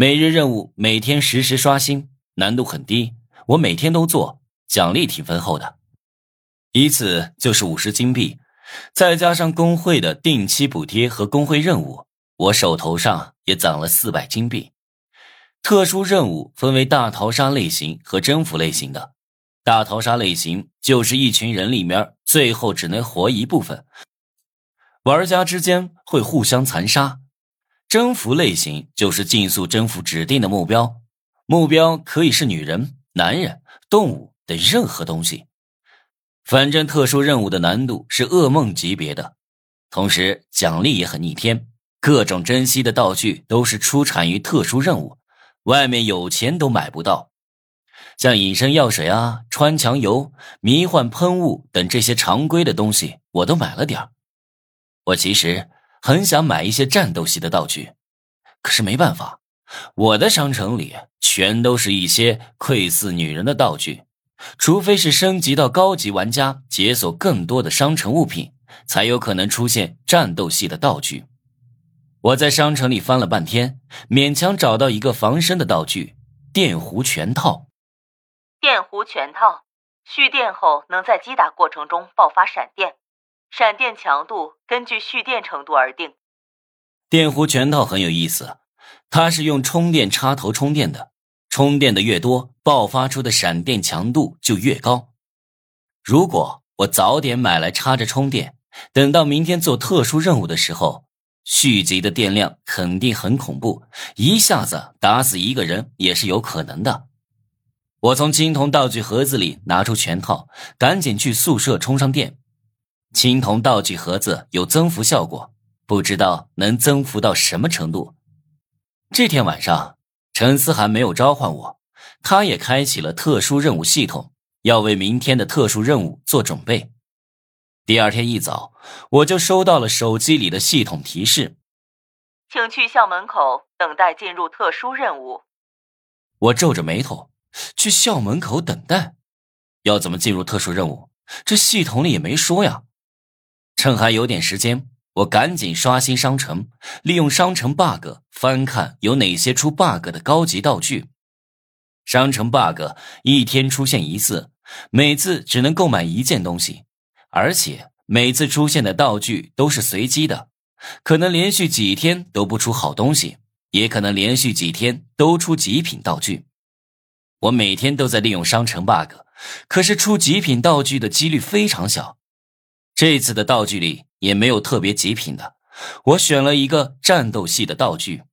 每日任务每天实时刷新，难度很低，我每天都做，奖励挺丰厚的，一次就是五十金币，再加上工会的定期补贴和工会任务，我手头上也攒了四百金币。特殊任务分为大逃杀类型和征服类型的，大逃杀类型就是一群人里面最后只能活一部分，玩家之间会互相残杀。征服类型就是竞速征服指定的目标，目标可以是女人、男人、动物等任何东西。反正特殊任务的难度是噩梦级别的，同时奖励也很逆天，各种珍稀的道具都是出产于特殊任务，外面有钱都买不到。像隐身药水啊、穿墙油、迷幻喷雾等这些常规的东西，我都买了点我其实。很想买一些战斗系的道具，可是没办法，我的商城里全都是一些窥似女人的道具，除非是升级到高级玩家解锁更多的商城物品，才有可能出现战斗系的道具。我在商城里翻了半天，勉强找到一个防身的道具——电弧拳套。电弧拳套，蓄电后能在击打过程中爆发闪电。闪电强度根据蓄电程度而定。电弧拳套很有意思，它是用充电插头充电的，充电的越多，爆发出的闪电强度就越高。如果我早点买来插着充电，等到明天做特殊任务的时候，蓄积的电量肯定很恐怖，一下子打死一个人也是有可能的。我从青铜道具盒子里拿出拳套，赶紧去宿舍充上电。青铜道具盒子有增幅效果，不知道能增幅到什么程度。这天晚上，陈思涵没有召唤我，他也开启了特殊任务系统，要为明天的特殊任务做准备。第二天一早，我就收到了手机里的系统提示，请去校门口等待进入特殊任务。我皱着眉头，去校门口等待，要怎么进入特殊任务？这系统里也没说呀。趁还有点时间，我赶紧刷新商城，利用商城 bug 翻看有哪些出 bug 的高级道具。商城 bug 一天出现一次，每次只能购买一件东西，而且每次出现的道具都是随机的，可能连续几天都不出好东西，也可能连续几天都出极品道具。我每天都在利用商城 bug，可是出极品道具的几率非常小。这次的道具里也没有特别极品的，我选了一个战斗系的道具，